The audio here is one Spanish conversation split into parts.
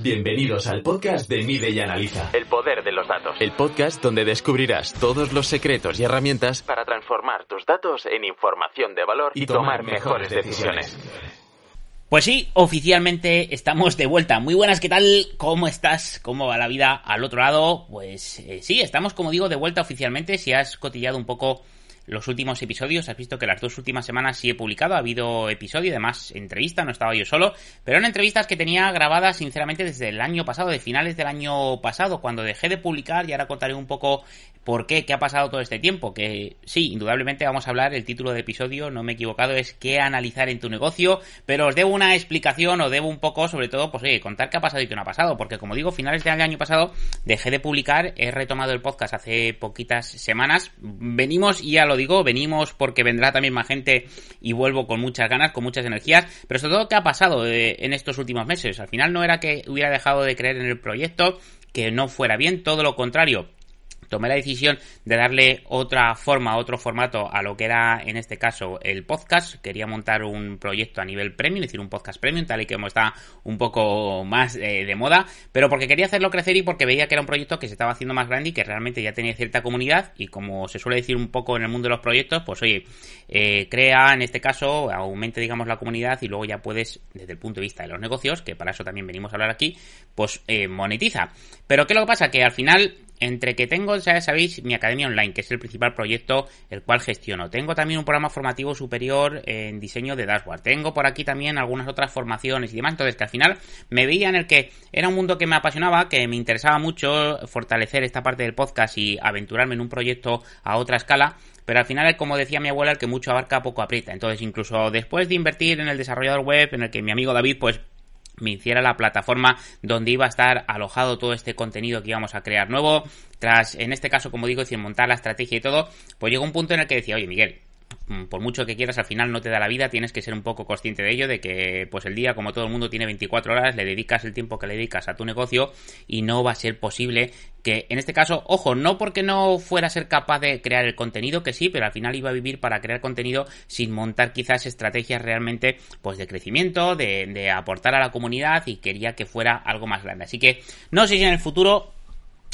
Bienvenidos al podcast de Mide y Analiza. El poder de los datos. El podcast donde descubrirás todos los secretos y herramientas para transformar tus datos en información de valor y tomar mejores decisiones. Pues sí, oficialmente estamos de vuelta. Muy buenas, ¿qué tal? ¿Cómo estás? ¿Cómo va la vida al otro lado? Pues eh, sí, estamos, como digo, de vuelta oficialmente. Si has cotillado un poco los últimos episodios. Has visto que las dos últimas semanas sí he publicado, ha habido episodio, además entrevista, no estaba yo solo, pero eran entrevistas que tenía grabadas sinceramente desde el año pasado, de finales del año pasado, cuando dejé de publicar y ahora contaré un poco por qué, qué ha pasado todo este tiempo, que sí, indudablemente vamos a hablar, el título de episodio, no me he equivocado, es qué analizar en tu negocio, pero os debo una explicación o debo un poco, sobre todo, pues oye, contar qué ha pasado y qué no ha pasado, porque como digo, finales del año pasado dejé de publicar, he retomado el podcast hace poquitas semanas, venimos y ya lo digo, venimos porque vendrá también más gente y vuelvo con muchas ganas, con muchas energías, pero sobre todo qué ha pasado eh, en estos últimos meses. Al final no era que hubiera dejado de creer en el proyecto, que no fuera bien, todo lo contrario tomé la decisión de darle otra forma, otro formato a lo que era en este caso el podcast. Quería montar un proyecto a nivel premium, es decir, un podcast premium, tal y como está un poco más eh, de moda, pero porque quería hacerlo crecer y porque veía que era un proyecto que se estaba haciendo más grande y que realmente ya tenía cierta comunidad y como se suele decir un poco en el mundo de los proyectos, pues oye, eh, crea en este caso, aumente digamos la comunidad y luego ya puedes, desde el punto de vista de los negocios, que para eso también venimos a hablar aquí, pues eh, monetiza. Pero ¿qué es lo que pasa? Que al final entre que tengo, ya sabéis, mi academia online, que es el principal proyecto el cual gestiono. Tengo también un programa formativo superior en diseño de dashboard. Tengo por aquí también algunas otras formaciones y demás. Entonces, que al final me veía en el que era un mundo que me apasionaba, que me interesaba mucho fortalecer esta parte del podcast y aventurarme en un proyecto a otra escala. Pero al final, como decía mi abuela, el que mucho abarca poco aprieta. Entonces, incluso después de invertir en el desarrollador web, en el que mi amigo David, pues me hiciera la plataforma donde iba a estar alojado todo este contenido que íbamos a crear nuevo. Tras, en este caso, como digo, decir, montar la estrategia y todo, pues llegó un punto en el que decía, oye, Miguel, por mucho que quieras, al final no te da la vida, tienes que ser un poco consciente de ello, de que pues el día, como todo el mundo tiene 24 horas, le dedicas el tiempo que le dedicas a tu negocio y no va a ser posible que, en este caso, ojo, no porque no fuera a ser capaz de crear el contenido, que sí, pero al final iba a vivir para crear contenido sin montar quizás estrategias realmente pues de crecimiento, de, de aportar a la comunidad y quería que fuera algo más grande. Así que no sé si en el futuro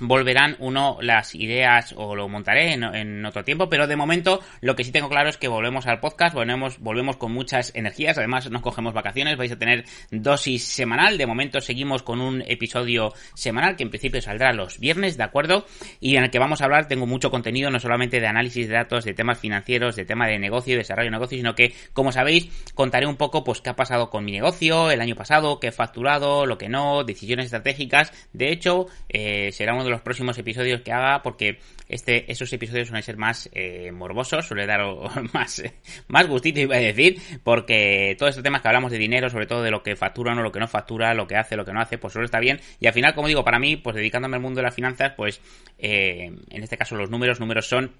volverán uno las ideas o lo montaré en, otro tiempo, pero de momento lo que sí tengo claro es que volvemos al podcast, volvemos, volvemos con muchas energías, además nos cogemos vacaciones, vais a tener dosis semanal, de momento seguimos con un episodio semanal que en principio saldrá los viernes, ¿de acuerdo? Y en el que vamos a hablar, tengo mucho contenido, no solamente de análisis de datos, de temas financieros, de tema de negocio, desarrollo de negocio, sino que, como sabéis, contaré un poco pues qué ha pasado con mi negocio el año pasado, qué he facturado, lo que no, decisiones estratégicas, de hecho, eh, será uno de los próximos episodios que haga, porque este, esos episodios suelen ser más eh, morbosos, suele dar más, más gustito, iba a decir, porque todos estos temas que hablamos de dinero, sobre todo de lo que factura o lo que no factura, lo que hace, lo que no hace, pues solo está bien. Y al final, como digo, para mí, pues dedicándome al mundo de las finanzas, pues eh, en este caso los números, números son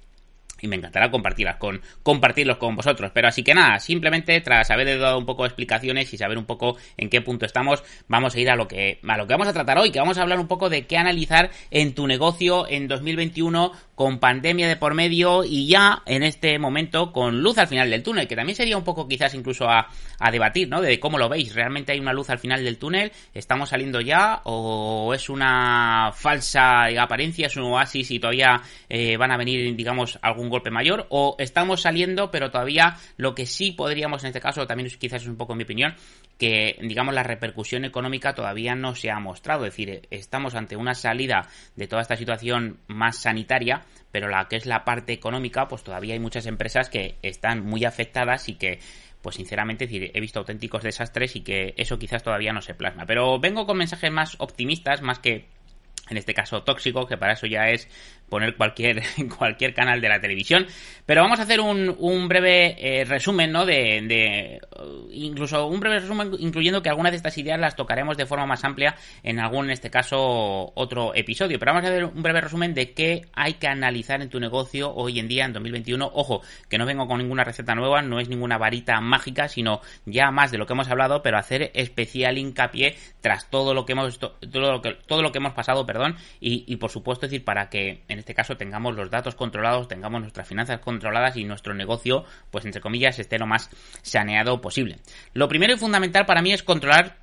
y me encantará compartirlas con compartirlos con vosotros. Pero así que nada, simplemente tras haber dado un poco de explicaciones y saber un poco en qué punto estamos, vamos a ir a lo que a lo que vamos a tratar hoy, que vamos a hablar un poco de qué analizar en tu negocio en 2021 con pandemia de por medio y ya en este momento con luz al final del túnel, que también sería un poco quizás incluso a, a debatir, ¿no? De cómo lo veis, ¿realmente hay una luz al final del túnel? ¿Estamos saliendo ya? ¿O es una falsa apariencia, es un oasis y todavía eh, van a venir, digamos, algún golpe mayor? ¿O estamos saliendo, pero todavía lo que sí podríamos en este caso, también quizás es un poco mi opinión, que digamos la repercusión económica todavía no se ha mostrado, es decir, estamos ante una salida de toda esta situación más sanitaria, pero la que es la parte económica, pues todavía hay muchas empresas que están muy afectadas y que pues sinceramente he visto auténticos desastres y que eso quizás todavía no se plasma. Pero vengo con mensajes más optimistas, más que en este caso tóxico, que para eso ya es poner cualquier, cualquier canal de la televisión. Pero vamos a hacer un, un breve eh, resumen, ¿no? De, de, incluso un breve resumen incluyendo que algunas de estas ideas las tocaremos de forma más amplia en algún, en este caso, otro episodio. Pero vamos a hacer un breve resumen de qué hay que analizar en tu negocio hoy en día, en 2021. Ojo, que no vengo con ninguna receta nueva, no es ninguna varita mágica, sino ya más de lo que hemos hablado, pero hacer especial hincapié tras todo lo que hemos, todo lo que, todo lo que hemos pasado, perdón, y, por supuesto decir para que este caso tengamos los datos controlados, tengamos nuestras finanzas controladas y nuestro negocio, pues entre comillas, esté lo más saneado posible. Lo primero y fundamental para mí es controlar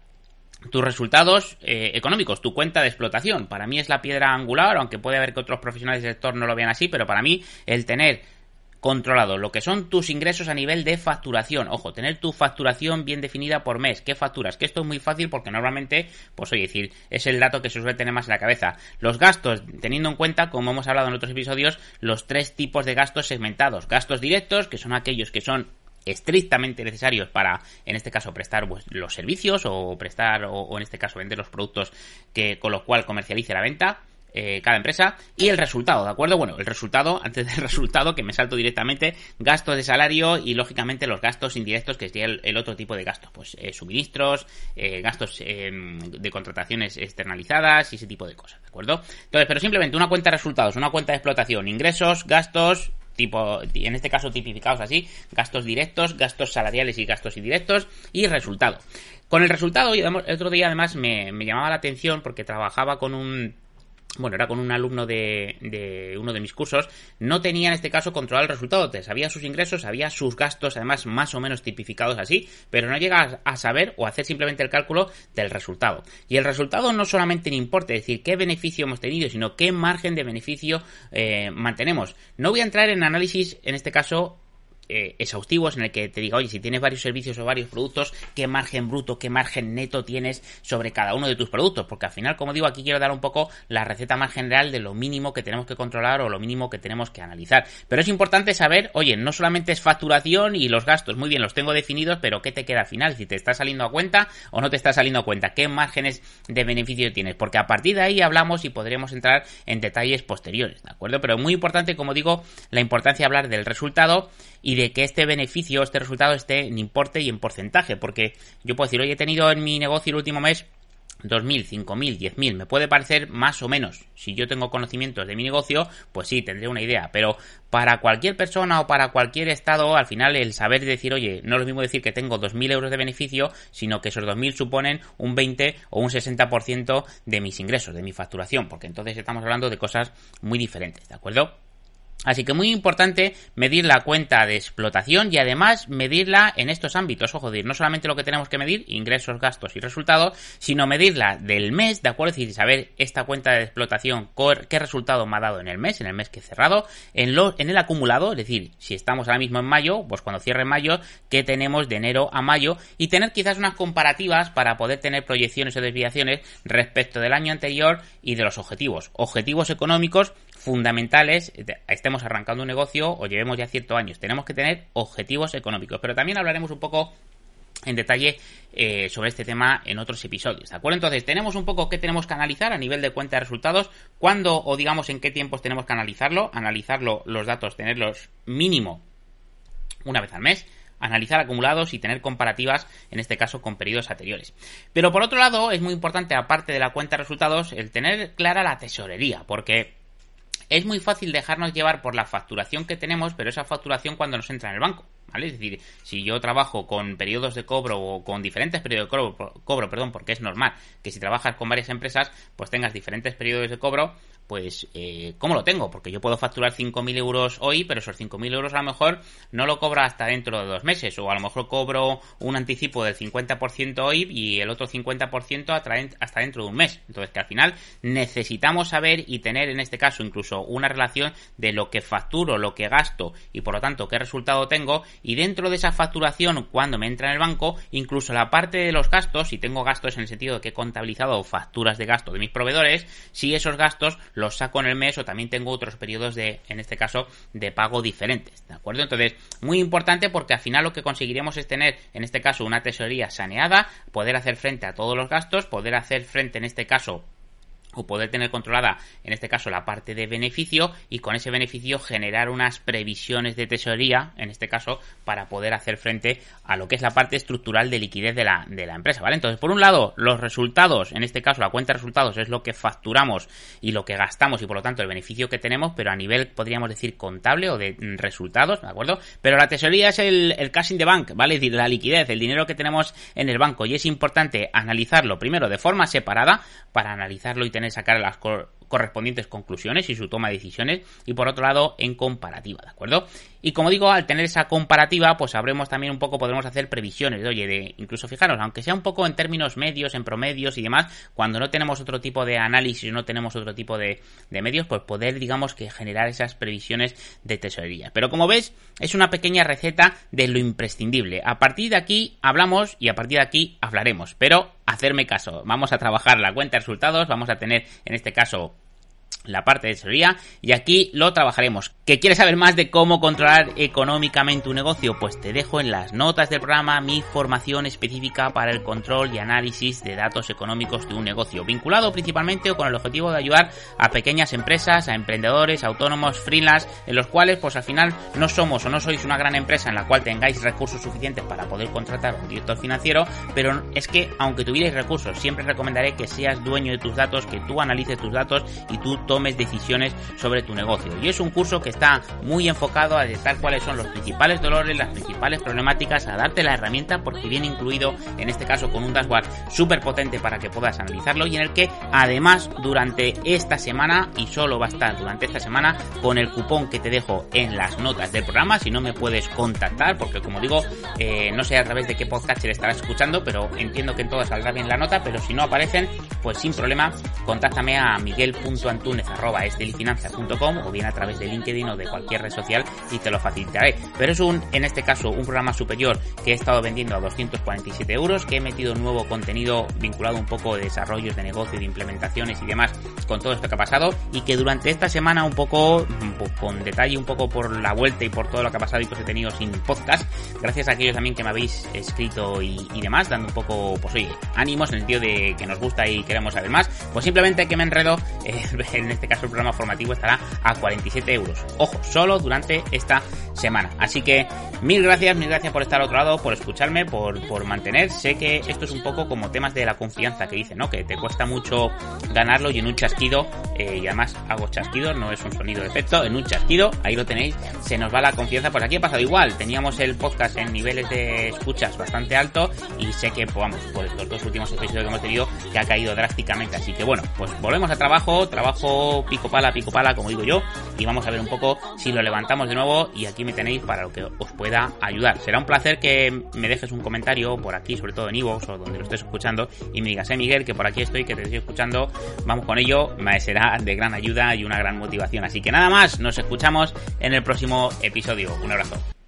tus resultados eh, económicos, tu cuenta de explotación. Para mí es la piedra angular, aunque puede haber que otros profesionales del sector no lo vean así, pero para mí el tener controlado lo que son tus ingresos a nivel de facturación. Ojo, tener tu facturación bien definida por mes. ¿Qué facturas? Que esto es muy fácil porque normalmente, pues oye, decir, es el dato que se suele tener más en la cabeza. Los gastos, teniendo en cuenta, como hemos hablado en otros episodios, los tres tipos de gastos segmentados. Gastos directos, que son aquellos que son estrictamente necesarios para, en este caso, prestar los servicios o prestar, o, en este caso, vender los productos que, con los cual comercialice la venta. Eh, cada empresa y el resultado, ¿de acuerdo? Bueno, el resultado, antes del resultado, que me salto directamente, gastos de salario y lógicamente los gastos indirectos, que sería el, otro tipo de gastos, pues eh, suministros, eh, gastos em, de contrataciones externalizadas y ese tipo de cosas, ¿de acuerdo? Entonces, pero simplemente una cuenta de resultados, una cuenta de explotación, ingresos, gastos, tipo, en este caso tipificados así, gastos directos, gastos salariales y gastos indirectos y resultado. Con el resultado, el otro día además me, me llamaba la atención porque trabajaba con un bueno, era con un alumno de, uno de mis cursos, no tenía en este caso controlado el resultado, te sabía sus ingresos, sabía sus gastos, además más o menos tipificados así, pero no llega a saber o hacer simplemente el cálculo del resultado. Y el resultado no solamente en importe, es decir, qué beneficio hemos tenido, sino qué margen de beneficio eh, mantenemos. No voy a entrar en análisis, en este caso, eh, exhaustivos en el que te diga, oye, si tienes varios servicios o varios productos, qué margen bruto, qué margen neto tienes sobre cada uno de tus productos, porque al final, como digo, aquí quiero dar un poco la receta más general de lo mínimo que tenemos que controlar o lo mínimo que tenemos que analizar. Pero es importante saber, oye, no solamente es facturación y los gastos, muy bien, los tengo definidos, pero ¿qué te queda al final? Si te está saliendo a cuenta o no te está saliendo a cuenta, qué márgenes de beneficio tienes, porque a partir de ahí hablamos y podremos entrar en detalles posteriores, ¿de acuerdo? Pero muy importante, como digo, la importancia de hablar del resultado y de que este beneficio, este resultado esté en importe y en porcentaje, porque yo puedo decir, hoy he tenido en mi negocio el último mes 2.000, 5.000, 10.000, me puede parecer más o menos. Si yo tengo conocimientos de mi negocio, pues sí, tendré una idea. Pero para cualquier persona o para cualquier estado, al final el saber decir, oye, no es lo mismo decir que tengo 2.000 euros de beneficio, sino que esos 2.000 suponen un 20 o un 60% de mis ingresos, de mi facturación, porque entonces estamos hablando de cosas muy diferentes, ¿de acuerdo? Así que muy importante medir la cuenta de explotación y además medirla en estos ámbitos. Ojo, decir, no solamente lo que tenemos que medir, ingresos, gastos y resultados, sino medirla del mes, ¿de acuerdo? Es decir, saber esta cuenta de explotación, qué resultado me ha dado en el mes, en el mes que he cerrado, en, el acumulado, es decir, si estamos ahora mismo en mayo, pues cuando cierre mayo, qué tenemos de enero a mayo y tener quizás unas comparativas para poder tener proyecciones o desviaciones respecto del año anterior y de los objetivos. Objetivos económicos fundamentales, estemos arrancando un negocio o llevemos ya ciertos años. Tenemos que tener objetivos económicos, pero también hablaremos un poco en detalle eh, sobre este tema en otros episodios, ¿de acuerdo? Entonces, tenemos un poco qué tenemos que analizar a nivel de cuenta de resultados, cuándo o digamos en qué tiempos tenemos que analizarlo, analizarlo, los datos, tenerlos mínimo una vez al mes, analizar acumulados y tener comparativas, en este caso con periodos anteriores. Pero por otro lado, es muy importante, aparte de la cuenta de resultados, el tener clara la tesorería, porque es muy fácil dejarnos llevar por la facturación que tenemos, pero esa facturación cuando nos entra en el banco. Es decir, si yo trabajo con periodos de cobro o con diferentes periodos de cobro, cobro, perdón, porque es normal que si trabajas con varias empresas, pues tengas diferentes periodos de cobro, pues eh, ¿cómo lo tengo? Porque yo puedo facturar 5.000 euros hoy, pero esos 5.000 euros a lo mejor no lo cobro hasta dentro de dos meses, o a lo mejor cobro un anticipo del 50% hoy y el otro 50% hasta dentro de un mes. Entonces que al final necesitamos saber y tener en este caso incluso una relación de lo que facturo, lo que gasto y por lo tanto qué resultado tengo y dentro de esa facturación cuando me entra en el banco, incluso la parte de los gastos, si tengo gastos en el sentido de que he contabilizado facturas de gasto de mis proveedores, si esos gastos los saco en el mes o también tengo otros periodos de, en este caso, de pago diferentes, ¿de acuerdo? Entonces, muy importante porque al final lo que conseguiremos es tener, en este caso, una tesorería saneada, poder hacer frente a todos los gastos, poder hacer frente, en este caso, o poder tener controlada, en este caso, la parte de beneficio y con ese beneficio generar unas previsiones de tesorería, en este caso, para poder hacer frente a lo que es la parte estructural de liquidez de la, de la empresa, ¿vale? Entonces, por un lado, los resultados, en este caso, la cuenta de resultados es lo que facturamos y lo que gastamos y por lo tanto el beneficio que tenemos, pero a nivel, podríamos decir, contable o de resultados, ¿de acuerdo? Pero la tesorería es el, el cash in the bank, ¿vale? Es decir, la liquidez, el dinero que tenemos en el banco y es importante analizarlo primero de forma separada para analizarlo y tener sacar las correspondientes conclusiones y su toma de decisiones y por otro lado en comparativa, ¿de acuerdo? Y como digo, al tener esa comparativa, pues sabremos también un poco, podremos hacer previsiones, oye, de incluso fijaros, aunque sea un poco en términos medios, en promedios y demás, cuando no tenemos otro tipo de análisis, no tenemos otro tipo de, de medios, pues poder, digamos, que generar esas previsiones de tesorería. Pero como ves, es una pequeña receta de lo imprescindible. A partir de aquí hablamos y a partir de aquí hablaremos, pero hacerme caso, vamos a trabajar la cuenta de resultados, vamos a tener en este caso la parte de tesorería y aquí lo trabajaremos. ¿Que quieres saber más de cómo controlar económicamente un negocio? Pues te dejo en las notas del programa mi formación específica para el control y análisis de datos económicos de un negocio, vinculado principalmente o con el objetivo de ayudar a pequeñas empresas, a emprendedores, autónomos, freelance, en los cuales pues al final no somos o no sois una gran empresa en la cual tengáis recursos suficientes para poder contratar un director financiero, pero es que aunque tuvierais recursos, siempre recomendaré que seas dueño de tus datos, que tú analices tus datos y tú tomes decisiones sobre tu negocio. Y es un curso que está muy enfocado a detectar cuáles son los principales dolores, las principales problemáticas, a darte la herramienta porque viene incluido en este caso con un dashboard súper potente para que puedas analizarlo y en el que además durante esta semana y solo va a estar durante esta semana con el cupón que te dejo en las notas del programa si no me puedes contactar porque como digo eh, no sé a través de qué podcast le estarás escuchando pero entiendo que en todas saldrá bien la nota pero si no aparecen pues sin problema contáctame a miguel.antunes arroba o bien a través de LinkedIn o de cualquier red social y te lo facilitaré. Pero es un, en este caso, un programa superior que he estado vendiendo a 247 euros, que he metido nuevo contenido vinculado un poco de desarrollos de negocio, de implementaciones y demás con todo esto que ha pasado y que durante esta semana un poco, con detalle un poco por la vuelta y por todo lo que ha pasado y que he tenido sin podcast, gracias a aquellos también que me habéis escrito y, demás, dando un poco, pues oye, ánimos en el sentido de que nos gusta y queremos saber más, pues simplemente que me enredo eh, en este caso el programa formativo estará a 47 euros. Ojo, solo durante esta semana. Así que mil gracias, mil gracias por estar al otro lado, por escucharme, por, por mantener. Sé que esto es un poco como temas de la confianza que dicen, ¿no? Que te cuesta mucho ganarlo y en un chasquido, eh, y además hago chasquido, no es un sonido de efecto, en un chasquido, ahí lo tenéis, se nos va la confianza. Pues aquí ha pasado igual, teníamos el podcast en niveles de escuchas bastante alto y sé que, pues, vamos, por estos dos últimos episodios que hemos tenido, que ha caído drásticamente. Así que bueno, pues volvemos a trabajo, trabajo pico pala, pico pala, como digo yo, y vamos a ver un poco si lo levantamos de nuevo y aquí me tenéis para lo que os pueda ayudar. Será un placer que me dejes un comentario por aquí, sobre todo en Ivox o donde lo estés escuchando, y me digas, eh Miguel, que por aquí estoy, que te estoy escuchando, vamos con ello, me será de gran ayuda y una gran motivación. Así que nada más, nos escuchamos en el próximo episodio. Un abrazo.